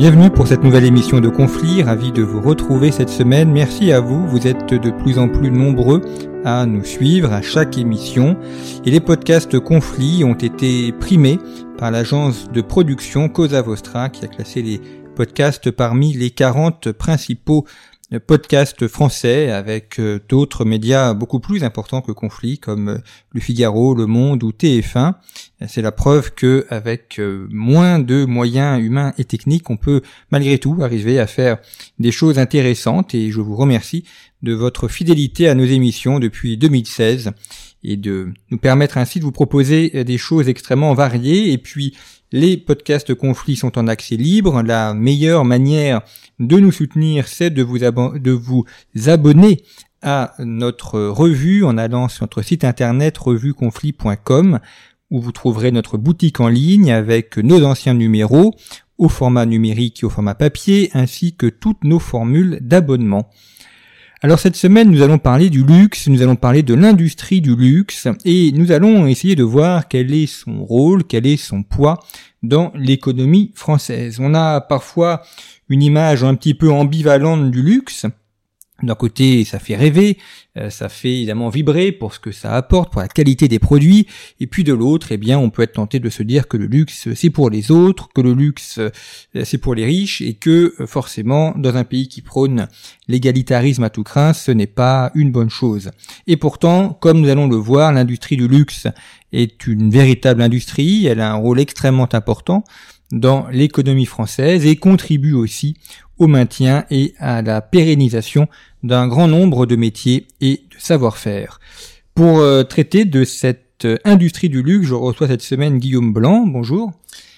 Bienvenue pour cette nouvelle émission de Conflit, ravi de vous retrouver cette semaine. Merci à vous, vous êtes de plus en plus nombreux à nous suivre à chaque émission. Et les podcasts Conflit ont été primés par l'agence de production Cosa Vostra qui a classé les podcasts parmi les 40 principaux podcast français avec euh, d'autres médias beaucoup plus importants que Conflit comme euh, Le Figaro, Le Monde ou TF1. C'est la preuve que avec euh, moins de moyens humains et techniques, on peut malgré tout arriver à faire des choses intéressantes et je vous remercie de votre fidélité à nos émissions depuis 2016 et de nous permettre ainsi de vous proposer des choses extrêmement variées et puis les podcasts conflits sont en accès libre. La meilleure manière de nous soutenir, c'est de vous, abonner à notre revue en allant sur notre site internet revueconflit.com où vous trouverez notre boutique en ligne avec nos anciens numéros au format numérique et au format papier ainsi que toutes nos formules d'abonnement. Alors cette semaine, nous allons parler du luxe, nous allons parler de l'industrie du luxe et nous allons essayer de voir quel est son rôle, quel est son poids dans l'économie française. On a parfois une image un petit peu ambivalente du luxe. D'un côté, ça fait rêver, euh, ça fait évidemment vibrer pour ce que ça apporte, pour la qualité des produits, et puis de l'autre, eh bien, on peut être tenté de se dire que le luxe, c'est pour les autres, que le luxe, euh, c'est pour les riches, et que euh, forcément, dans un pays qui prône l'égalitarisme à tout craint, ce n'est pas une bonne chose. Et pourtant, comme nous allons le voir, l'industrie du luxe est une véritable industrie, elle a un rôle extrêmement important dans l'économie française et contribue aussi au maintien et à la pérennisation d'un grand nombre de métiers et de savoir-faire. Pour euh, traiter de cette euh, industrie du luxe, je reçois cette semaine Guillaume Blanc. Bonjour.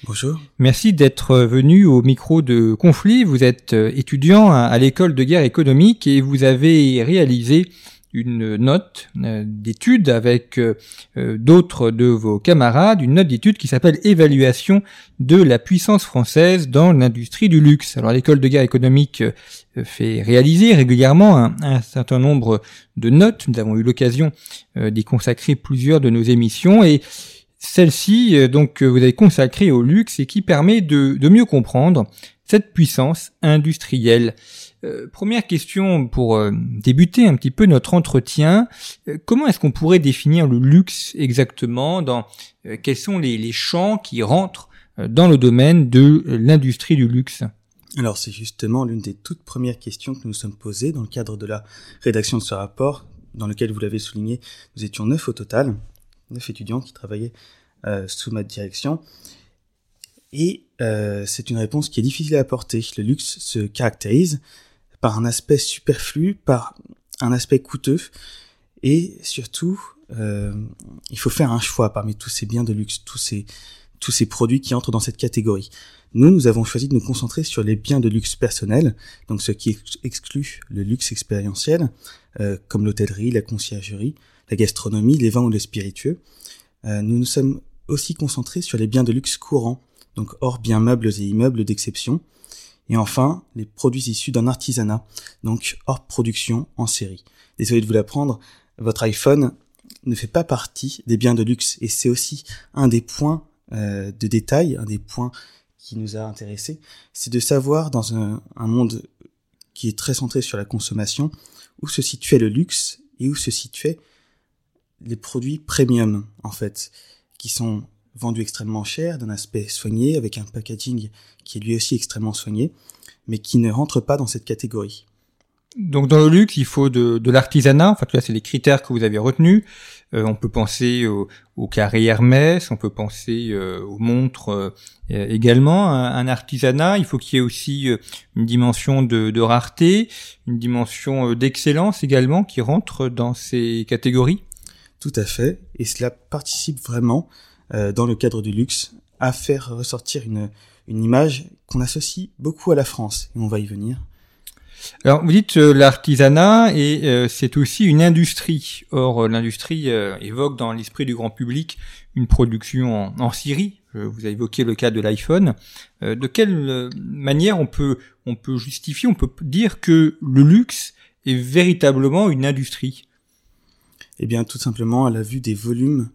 Bonjour. Merci d'être venu au micro de Conflit. Vous êtes euh, étudiant à l'école de guerre économique et vous avez réalisé une note euh, d'étude avec euh, euh, d'autres de vos camarades, une note d'étude qui s'appelle Évaluation de la puissance française dans l'industrie du luxe. Alors l'école de guerre économique fait réaliser régulièrement un, certain nombre de notes. Nous avons eu l'occasion d'y consacrer plusieurs de nos émissions et celle-ci, donc, vous avez consacré au luxe et qui permet de mieux comprendre cette puissance industrielle. Euh, première question pour euh, débuter un petit peu notre entretien. Euh, comment est-ce qu'on pourrait définir le luxe exactement dans quels sont les, les, champs qui rentrent dans le domaine de l'industrie du luxe? Alors c'est justement l'une des toutes premières questions que nous nous sommes posées dans le cadre de la rédaction de ce rapport, dans lequel vous l'avez souligné, nous étions neuf au total, neuf étudiants qui travaillaient sous ma direction. Et c'est une réponse qui est difficile à apporter. Le luxe se caractérise par un aspect superflu, par un aspect coûteux, et surtout, euh, il faut faire un choix parmi tous ces biens de luxe, tous ces, tous ces produits qui entrent dans cette catégorie. Nous, nous avons choisi de nous concentrer sur les biens de luxe personnel, donc ce qui exclut le luxe expérientiel, euh, comme l'hôtellerie, la conciergerie, la gastronomie, les vins ou les spiritueux. Euh, nous nous sommes aussi concentrés sur les biens de luxe courants, donc hors biens meubles et immeubles d'exception, et enfin, les produits issus d'un artisanat, donc hors production en série. Désolé de vous l'apprendre, votre iPhone ne fait pas partie des biens de luxe et c'est aussi un des points euh, de détail, un des points qui nous a intéressés, c'est de savoir dans un, un, monde qui est très centré sur la consommation où se situait le luxe et où se situaient les produits premium en fait, qui sont vendu extrêmement cher, d'un aspect soigné, avec un packaging qui est lui aussi extrêmement soigné, mais qui ne rentre pas dans cette catégorie. Donc dans le luxe, il faut de, de l'artisanat. Enfin, tout cas, c'est les critères que vous avez retenus. Euh, on peut penser au, au, carré Hermès, on peut penser euh, aux montres euh, également. Un, artisanat, il faut qu'il y ait aussi euh, une dimension de, de rareté, une dimension euh, d'excellence également qui rentre dans ces catégories. Tout à fait, et cela participe vraiment euh, dans le cadre du luxe, à faire ressortir une, une image qu'on associe beaucoup à la France, et on va y venir. Alors, vous dites euh, l'artisanat et euh, c'est aussi une industrie. Or, euh, l'industrie évoque dans l'esprit du grand public une production en, en Syrie. vous avez évoqué le cas de l'iPhone. de quelle manière on peut on peut justifier, on peut dire que le luxe est véritablement une industrie? Eh bien, tout simplement à la vue des volumes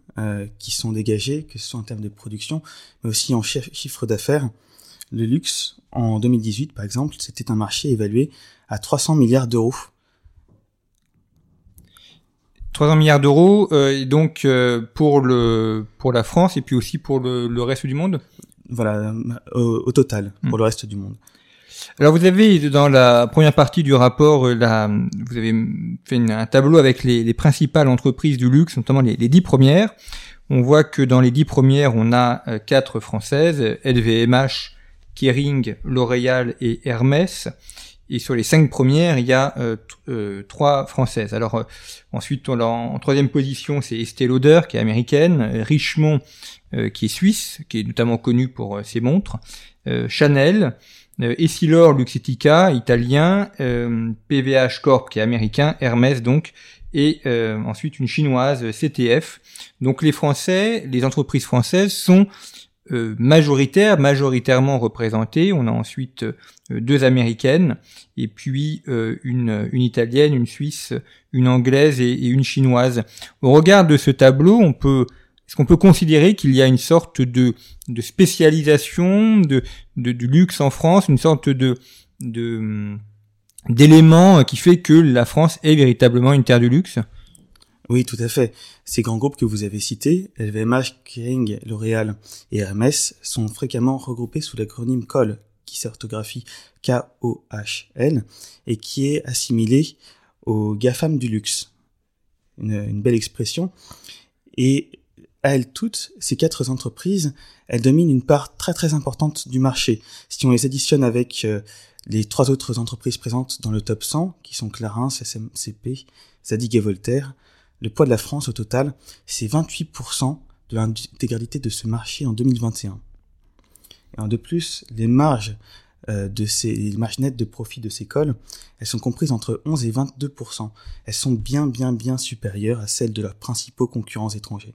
qui sont dégagés, que ce soit en termes de production, mais aussi en chiffre d'affaires. Le luxe, en 2018 par exemple, c'était un marché évalué à 300 milliards d'euros. 300 milliards d'euros, euh, donc euh, pour le pour la France et puis aussi pour le, le reste du monde? Voilà, au, total pour hmm. le reste du monde. Alors vous avez dans la première partie du rapport, euh, vous avez fait un tableau avec les, les, principales entreprises du luxe, notamment les, dix premières. On voit que dans les dix premières, on a euh, quatre françaises, LVMH, Kering, L'Oréal et Hermès. Et sur les cinq premières, il y a euh, trois françaises. Alors ensuite, en, troisième position, c'est Estée Lauder qui est américaine, Richemont qui est suisse, qui est notamment connu pour ses montres, Chanel, Essilor Luxetica italien, PVH Corp qui est américain, Hermès donc, et ensuite une chinoise CTF. Donc les Français, les entreprises françaises sont euh, majoritaire, majoritairement représentée. On a ensuite euh, deux américaines et puis euh, une, une italienne, une suisse, une anglaise et, une chinoise. Au regard de ce tableau, on peut est-ce qu'on peut considérer qu'il y a une sorte de, spécialisation de, du luxe en France, une sorte de, de d'élément qui fait que la France est véritablement une terre du luxe? Oui, tout à fait. Ces grands groupes que vous avez cités, LVMH, Kering, L'Oréal et Hermès, sont fréquemment regroupés sous l'acronyme COL, qui s'orthographie K-O-H-L, et qui est assimilé aux GAFAM du luxe. Une, belle expression. À elles toutes, ces quatre entreprises, elles dominent une part très très importante du marché. Si on les additionne avec euh, les trois autres entreprises présentes dans le top 100, qui sont Clarins, SMCP, Zadig et Voltaire, le poids de la France au total, c'est 28% de l'intégralité de ce marché en 2021. Et de plus, les marges euh, de ces les marges nettes de profit de ces cols, elles sont comprises entre 11 et 22%. Elles sont bien bien bien supérieures à celles de leurs principaux concurrents étrangers.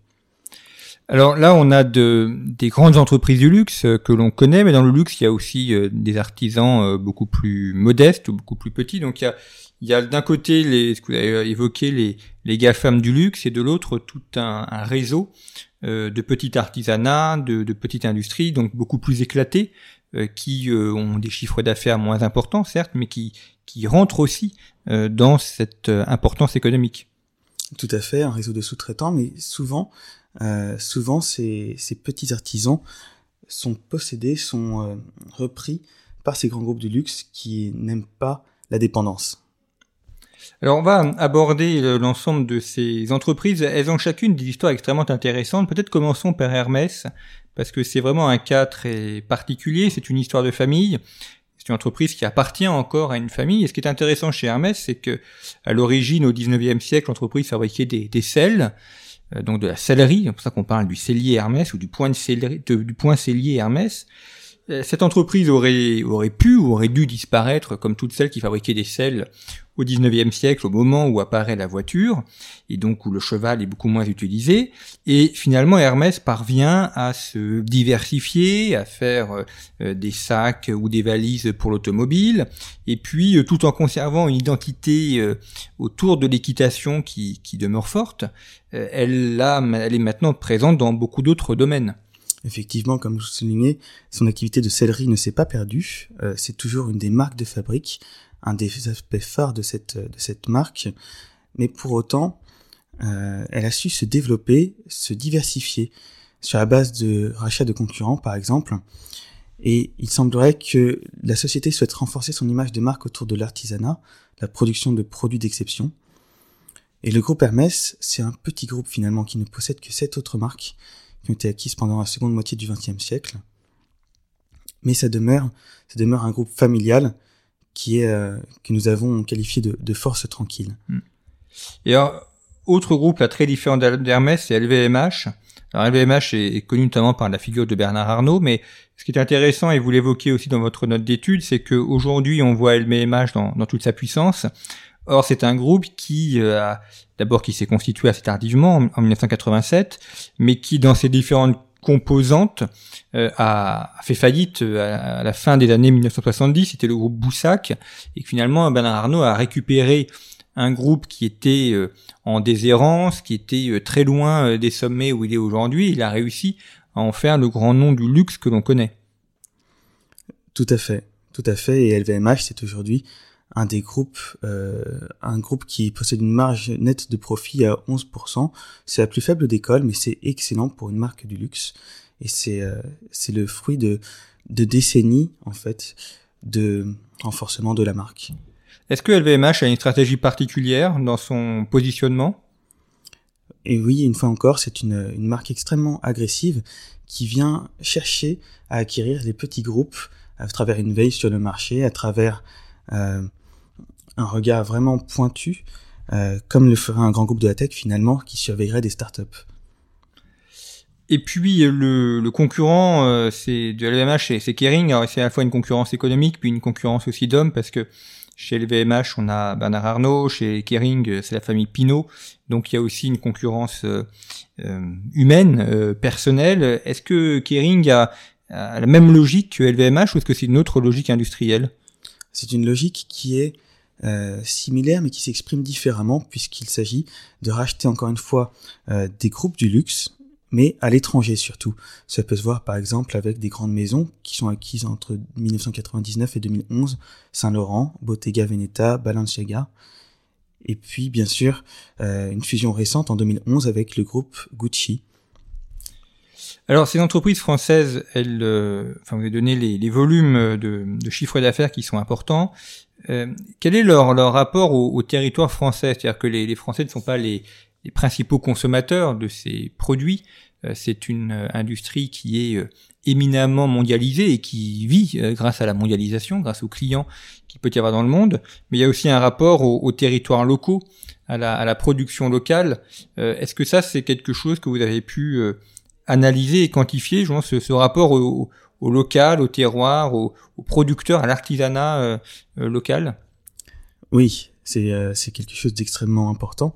Alors là, on a de, des grandes entreprises du luxe euh, que l'on connaît, mais dans le luxe, il y a aussi euh, des artisans beaucoup plus modestes ou beaucoup plus petits. Donc il y a, il y a d'un côté les, ce que vous avez évoqué, les, les GAFAM du luxe, et de l'autre tout un, un réseau euh, de petits artisanats, de, de petites industries, donc beaucoup plus éclatés, euh, qui euh, ont des chiffres d'affaires moins importants, certes, mais qui, qui rentrent aussi euh, dans cette importance économique. Tout à fait, un réseau de sous-traitants, mais souvent, souvent ces, ces petits artisans sont possédés, sont repris par ces grands groupes du luxe qui n'aiment pas la dépendance. Alors on va aborder l'ensemble de ces entreprises. Elles ont chacune des histoires extrêmement intéressantes. Peut-être commençons par Hermès, parce que c'est vraiment un cas très particulier. C'est une histoire de famille. C'est une entreprise qui appartient encore à une famille. Et ce qui est intéressant chez Hermès, c'est que à l'origine, au 19e siècle, l'entreprise fabriquait des, des sels, euh, donc de la sellerie. C'est pour ça qu'on parle du cellier Hermès ou du point, de du point cellier Hermès. Euh, cette entreprise aurait, aurait pu ou aurait dû disparaître comme toutes celles qui fabriquaient des sels au 19e siècle, au moment où apparaît la voiture, et donc où le cheval est beaucoup moins utilisé. Et finalement, Hermès parvient à se diversifier, à faire euh, euh, des sacs ou des valises pour l'automobile, et puis tout en conservant une identité autour de l'équitation qui, demeure forte, elle, elle est maintenant présente dans beaucoup d'autres domaines. Effectivement, comme vous soulignez, son activité de sellerie ne s'est pas perdue. Euh, c'est toujours une des marques de fabrique, un des aspects phares de cette, de cette marque. Mais pour autant, euh, elle a su se développer, se diversifier sur la base de rachats de concurrents, par exemple. Et il semblerait que la société souhaite renforcer son image de marque autour de l'artisanat, la production de produits d'exception. Et le groupe Hermès, c'est un petit groupe finalement qui ne possède que sept autres marques qui ont été acquises pendant la seconde moitié du XXe siècle. Mais ça demeure, ça demeure un groupe familial qui est euh, que nous avons qualifié de, de force tranquille. Hmm. Et alors, autre groupe très différent d'Hermès, c'est LVMH. Alors LVMH est, connu notamment par la figure de Bernard Arnault, mais ce qui est intéressant, et vous l'évoquez aussi dans votre note d'étude, c'est qu'aujourd'hui on voit LVMH dans, dans, toute sa puissance. Or c'est un groupe qui euh, d'abord qui s'est constitué assez tardivement en, 1987, mais qui dans ses différentes composantes euh, a, fait faillite euh, à, la fin des années 1970. C'était le groupe Boussac et finalement Bernard Arnault a récupéré un groupe qui était euh, en déshérence, qui était très loin des sommets où il est aujourd'hui. Il a réussi à en faire le grand nom du luxe que l'on connaît. Tout à fait, tout à fait. Et LVMH, c'est aujourd'hui un des groupes, un groupe qui possède une marge nette de profit à 11%. C'est la plus faible d'école, mais c'est excellent pour une marque du luxe. Et c'est c'est le fruit de, de décennies, en fait, de renforcement de la marque. Est-ce que LVMH a une stratégie particulière dans son positionnement? Et oui, une fois encore, c'est une, marque extrêmement agressive qui vient chercher à acquérir les petits groupes à travers une veille sur le marché, à travers euh, un regard vraiment pointu, euh, comme le ferait un grand groupe de la tech finalement qui surveillerait des startups. Et puis le, concurrent euh, c'est de LVMH, c'est Kering. c'est à la fois une concurrence économique puis une concurrence aussi d'hommes parce que chez LVMH, on a Bernard Arnault. Chez Kering, euh, c'est la famille Pinot. Donc il y a aussi une concurrence euh, euh, humaine, personnelle. Est-ce que Kering a, la même logique que LVMH ou est-ce que c'est une autre logique industrielle? C'est une logique qui est similaire mais qui s'exprime différemment puisqu'il s'agit de racheter encore une fois des groupes du luxe mais à l'étranger surtout. Ça peut se voir par exemple avec des grandes maisons qui sont acquises entre 1999 et 2011, Saint-Laurent, Bottega Veneta, Balenciaga, et puis bien sûr euh, une fusion récente en 2011 avec le groupe Gucci. Alors ces entreprises françaises, elles, euh, enfin vous avez donné les, volumes de, de chiffre d'affaires qui sont importants. Euh, quel est leur, leur rapport au, territoire français? C'est-à-dire que les, les Français ne sont pas les, les principaux consommateurs de ces produits. Euh, c'est une euh, industrie qui est euh, éminemment mondialisée et qui vit grâce à la mondialisation, grâce aux clients qu'il peut y avoir dans le monde. Mais il y a aussi un rapport aux, territoires locaux, à la, production locale. Est-ce que ça, c'est quelque chose que vous avez pu analyser et quantifier, je ce, ce rapport au, local, au terroir, au, producteurs, à l'artisanat local? Oui, c'est quelque chose d'extrêmement important.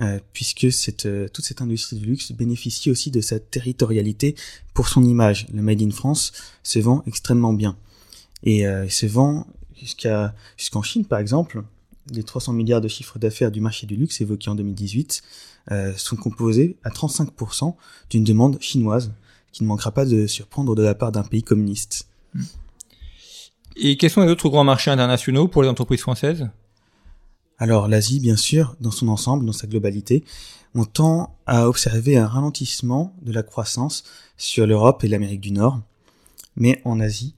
Euh, puisque euh, toute cette industrie du luxe bénéficie aussi de sa territorialité pour son image. Le Made in France se vend extrêmement bien. Et euh, se vend jusqu'à jusqu'en Chine, par exemple. Les 300 milliards de chiffre d'affaires du marché du luxe évoqués en 2018 euh, sont composés à 35% d'une demande chinoise qui ne manquera pas de surprendre de la part d'un pays communiste. Et quels sont les autres grands marchés internationaux pour les entreprises françaises? Alors l'Asie, bien sûr, dans son ensemble, dans sa globalité, on tend à observer un ralentissement de la croissance sur l'Europe et l'Amérique du Nord. Mais en Asie,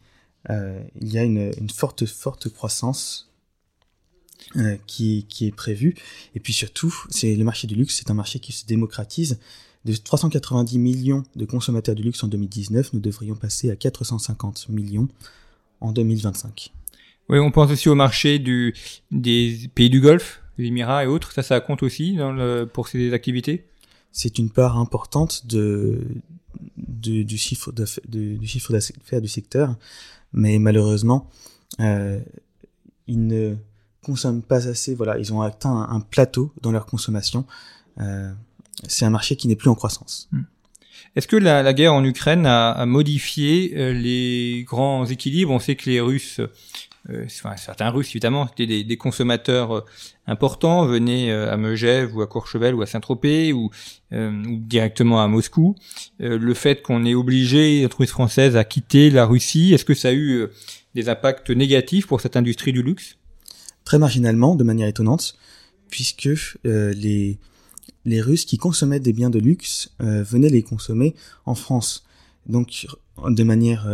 euh, il y a une, forte, forte croissance euh, qui, qui, est prévue. Et puis surtout, c'est le marché du luxe, c'est un marché qui se démocratise. De 390 millions de consommateurs du luxe en 2019, nous devrions passer à 450 millions en 2025. Oui, on pense aussi au marché du, des pays du Golfe, les Émirats et autres. Ça, ça compte aussi dans le, pour ces activités? C'est une part importante de, de du chiffre d'affaires du, chiffre d'affaires du secteur, mais malheureusement, euh, ils ne consomment pas assez. Voilà, ils ont atteint un, plateau dans leur consommation. Euh, c'est un marché qui n'est plus en croissance. Hmm. Est-ce que la, la, guerre en Ukraine a, a modifié euh, les grands équilibres? On sait que les Russes euh, certains Russes évidemment étaient des, des consommateurs euh, importants, venaient à Megève ou à Courchevel ou à Saint-Tropez ou, ou, directement à Moscou. le fait qu'on ait obligé l'entreprise française à quitter la Russie, est-ce que ça a eu des impacts négatifs pour cette industrie du luxe? Très marginalement, de manière étonnante, puisque les les Russes qui consommaient des biens de luxe venaient les consommer en France. Donc de manière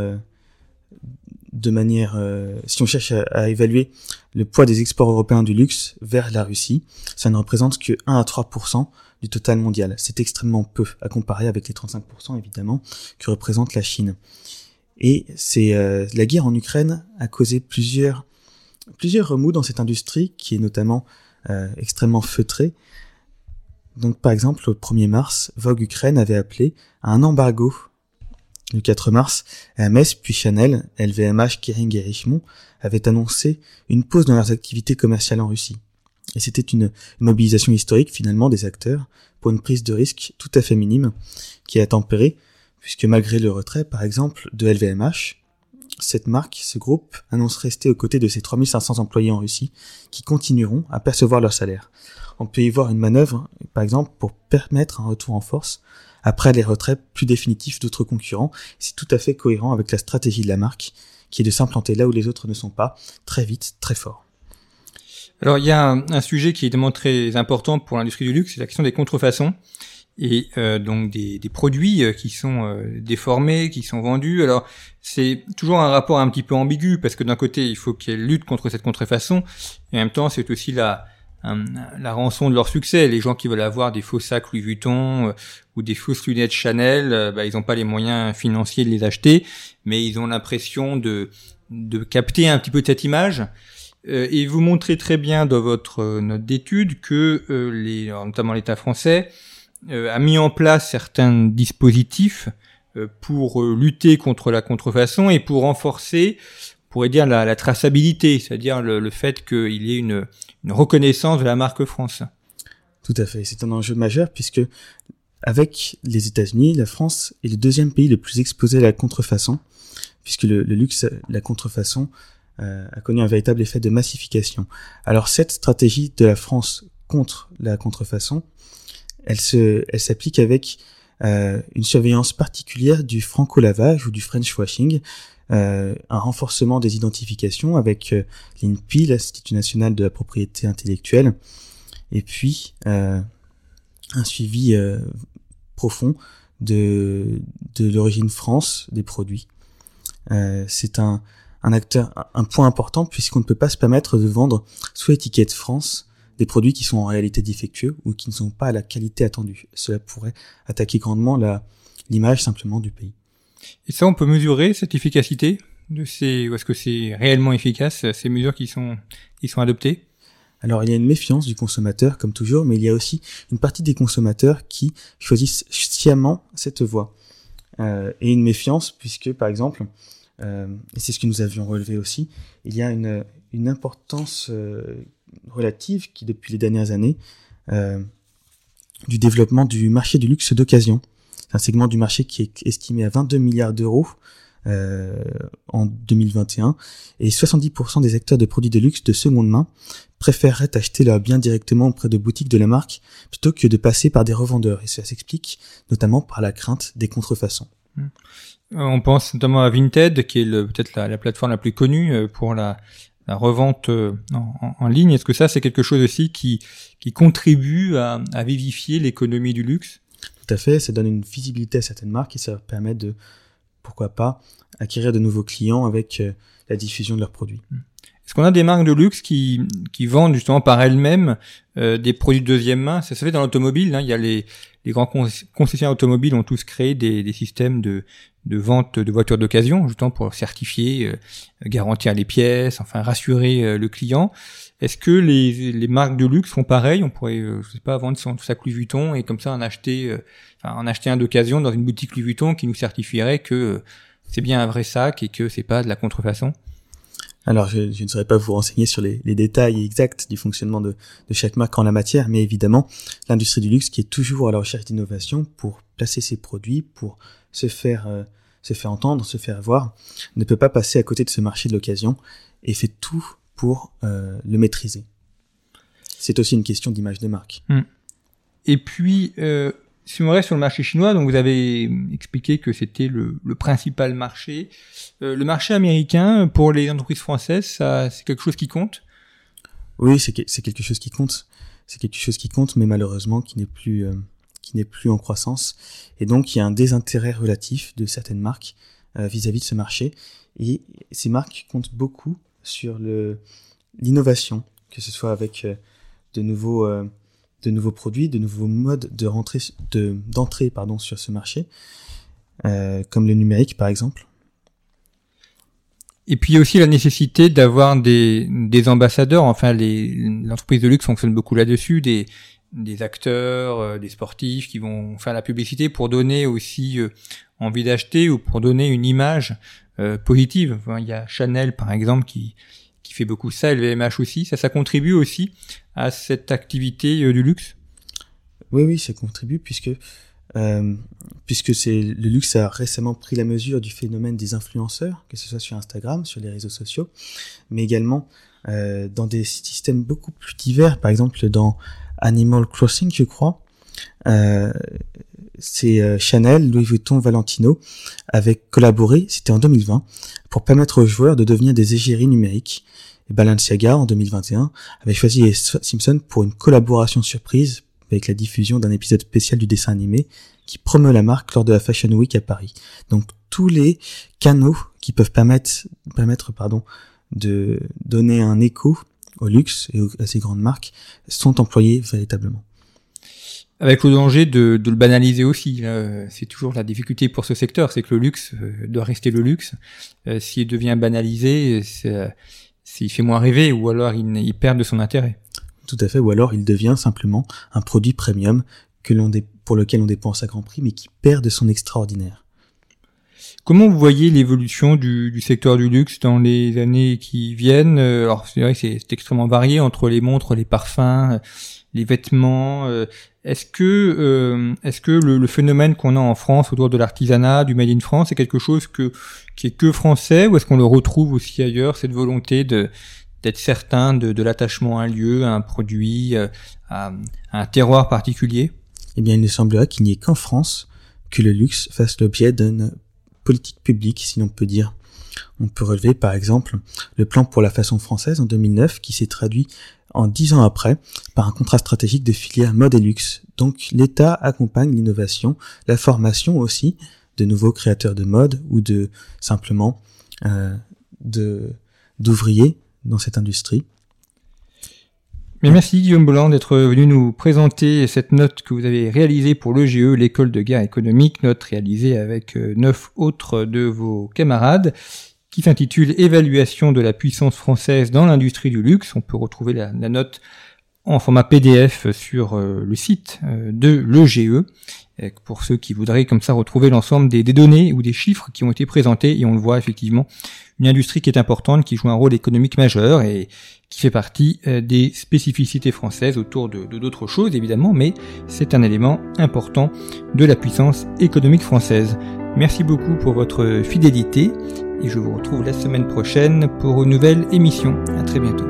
de manière, euh, si on cherche à, évaluer le poids des exports européens du luxe vers la Russie, ça ne représente que 1 à 3% du total mondial. C'est extrêmement peu à comparer avec les 35% évidemment que représente la Chine. Et c'est euh, la guerre en Ukraine a causé plusieurs plusieurs remous dans cette industrie qui est notamment euh, extrêmement feutrée. Donc par exemple, le 1er mars, Vogue Ukraine avait appelé à un embargo. Le 4 mars, Hermès puis Chanel, LVMH, Kering et Richemont avaient annoncé une pause dans leurs activités commerciales en Russie. Et c'était une, mobilisation historique finalement des acteurs pour une prise de risque tout à fait minime qui a tempéré, puisque malgré le retrait par exemple de LVMH, cette marque, ce groupe, annonce rester aux côtés de ses 3500 employés en Russie qui continueront à percevoir leur salaire. On peut y voir une manœuvre, par exemple, pour permettre un retour en force après les retraits plus définitifs d'autres concurrents. C'est tout à fait cohérent avec la stratégie de la marque, qui est de s'implanter là où les autres ne sont pas, très vite, très fort. Alors il y a un, sujet qui est évidemment très important pour l'industrie du luxe, c'est la question des contrefaçons et euh, donc des, produits euh, qui sont euh, déformés, qui sont vendus. Alors c'est toujours un rapport un petit peu ambigu parce que d'un côté il faut qu'elles luttent contre cette contrefaçon et en même temps c'est aussi la la rançon de leur succès. Les gens qui veulent avoir des faux sacs Louis Vuitton ou des fausses lunettes Chanel, bah, ils n'ont pas les moyens financiers de les acheter, mais ils ont l'impression de de capter un petit peu cette image. et vous montrez très bien dans votre note d'étude que les, notamment l'État français, euh, a mis en place certains dispositifs euh, pour euh, lutter contre la contrefaçon et pour renforcer, pourrait dire, la, traçabilité, c'est-à-dire le, fait qu'il y ait une, reconnaissance de la marque France. Tout à fait, c'est un enjeu majeur puisque avec les États-Unis, la France est le deuxième pays le plus exposé à la contrefaçon, puisque le, luxe, la contrefaçon, a connu un véritable effet de massification. Alors cette stratégie de la France contre la contrefaçon, elle se, elle s'applique avec euh, une surveillance particulière du franco-lavage ou du French washing, euh, un renforcement des identifications avec euh, l'INPI, l'Institut national de la propriété intellectuelle, et puis euh, un suivi euh, profond de, l'origine France des produits. Euh, c'est un, un point important puisqu'on ne peut pas se permettre de vendre sous étiquette France des produits qui sont en réalité défectueux ou qui ne sont pas à la qualité attendue. Cela pourrait attaquer grandement l'image simplement du pays. Et ça, on peut mesurer cette efficacité de ces, ou est-ce que c'est réellement efficace ces mesures qui sont qui sont adoptées? Alors il y a une méfiance du consommateur comme toujours, mais il y a aussi une partie des consommateurs qui choisissent sciemment cette voie. Euh, et une méfiance puisque par exemple, euh, et c'est ce que nous avions relevé aussi, il y a une, une importance euh, relative qui, depuis les dernières années, du développement du marché du luxe d'occasion. C'est un segment du marché qui est estimé à 22 milliards d'euros euh, en 2021 et 70% des acteurs de produits de luxe de seconde main préféreraient acheter leurs biens directement auprès de boutiques de la marque plutôt que de passer par des revendeurs et ça s'explique notamment par la crainte des contrefaçons. Mmh. On pense notamment à Vinted qui est peut-être la, la, plateforme la plus connue euh, pour la, revente euh, en, ligne. Est-ce que ça, c'est quelque chose aussi qui, contribue à, vivifier l'économie du luxe? À fait, ça donne une visibilité à certaines marques et ça permet de, pourquoi pas, acquérir de nouveaux clients avec euh, la diffusion de leurs produits. Hmm. Est-ce qu'on a des marques de luxe qui, qui vendent justement par elles-mêmes euh, des produits de deuxième main? Ça se fait dans l'automobile. Hein. Il y a les, les grands concessionnaires automobiles ont tous créé des, des systèmes de, de vente de voitures d'occasion, justement pour certifier, euh, garantir les pièces, enfin rassurer euh, le client. Est-ce que les, les, marques de luxe font pareil? On pourrait, euh, je sais pas, vendre son sac Louis Vuitton et comme ça en acheter, enfin, en acheter un d'occasion dans une boutique Louis Vuitton qui nous certifierait que c'est bien un vrai sac et que c'est pas de la contrefaçon? Alors, je, je, ne saurais pas vous renseigner sur les, les détails exacts du fonctionnement de, de, chaque marque en la matière, mais évidemment, l'industrie du luxe qui est toujours à la recherche d'innovation pour placer ses produits, pour se faire, euh, se faire entendre, se faire voir, ne peut pas passer à côté de ce marché de l'occasion et fait tout pour euh, le maîtriser. C'est aussi une question d'image de marque. Hmm. Et puis, euh, si on reste sur le marché chinois, donc vous avez expliqué que c'était le, le, principal marché. Euh, le marché américain, pour les entreprises françaises, ça, c'est quelque chose qui compte? Oui, c'est, quelque chose qui compte. C'est quelque chose qui compte, mais malheureusement qui n'est plus euh, qui n'est plus en croissance. Et donc, il y a un désintérêt relatif de certaines marques vis-à-vis de ce marché. Et ces marques comptent beaucoup sur l'innovation, que ce soit avec euh, de nouveaux, euh, de nouveaux produits, de nouveaux modes d'entrée, sur ce marché, comme le numérique, par exemple. Et puis il y a aussi la nécessité d'avoir des, ambassadeurs. Enfin, l'entreprise de luxe fonctionne beaucoup là-dessus, des, des acteurs, des sportifs qui vont faire la publicité pour donner aussi envie d'acheter ou pour donner une image positive. il y a Chanel par exemple qui qui fait beaucoup ça, LVMH aussi. Ça, ça contribue aussi à cette activité du luxe? Oui, oui, ça contribue puisque euh, puisque le luxe a récemment pris la mesure du phénomène des influenceurs, que ce soit sur Instagram, sur les réseaux sociaux, mais également euh, dans des systèmes beaucoup plus divers, par exemple dans Animal Crossing, je crois. Euh, c'est euh, Chanel, Louis Vuitton, Valentino avaient collaboré, c'était en 2020, pour permettre aux joueurs de devenir des égéries numériques. Et Balenciaga, en 2021, avait choisi les Simpsons pour une collaboration surprise avec la diffusion d'un épisode spécial du dessin animé qui promeut la marque lors de la Fashion Week à Paris. Donc tous les canaux qui peuvent permettre, de donner un écho au luxe et à ces grandes marques sont employés véritablement. Avec le danger de, de le banaliser aussi. C'est toujours la difficulté pour ce secteur, c'est que le luxe euh, doit rester le luxe. Euh, s'il devient banalisé, s'il fait moins rêver ou alors il, il perd de son intérêt. Tout à fait, ou alors il devient simplement un produit premium que l'on pour lequel on dépense à grand prix, mais qui perd de son extraordinaire. Comment vous voyez l'évolution du, du, secteur du luxe dans les années qui viennent? Euh, Alors c'est vrai que c'est extrêmement varié entre les montres, les parfums, euh, les vêtements. Euh, est-ce que est-ce que le, le phénomène qu'on a en France autour de l'artisanat, du made in France, est quelque chose que qui est que français ou est-ce qu'on le retrouve aussi ailleurs cette volonté de d'être certain de, de l'attachement à un lieu, à un produit, à, un terroir particulier? Eh bien, il ne semblerait qu'il n'y ait qu'en France que le luxe fasse l'objet d'une politique publique, si l'on peut dire. On peut relever par exemple le plan pour la façon française en 2009 qui s'est traduit en dix ans après par un contrat stratégique de filière mode et luxe. Donc l'État accompagne l'innovation, la formation aussi de nouveaux créateurs de mode ou de simplement euh, d'ouvriers dans cette industrie. Mais merci Guillaume Bolland d'être venu nous présenter cette note que vous avez réalisée pour l'EGE, l'école de guerre économique, note réalisée avec euh, neuf autres de vos camarades, qui s'intitule Évaluation de la puissance française dans l'industrie du luxe. On peut retrouver la, note en format PDF sur euh, le site euh, de l'EGE pour ceux qui voudraient comme ça retrouver l'ensemble des, données ou des chiffres qui ont été présentés et on le voit effectivement une industrie qui est importante, qui joue un rôle économique majeur et qui fait partie euh, des spécificités françaises autour de d'autres choses évidemment, mais c'est un élément important de la puissance économique française. Merci beaucoup pour votre fidélité et je vous retrouve la semaine prochaine pour une nouvelle émission. À très bientôt.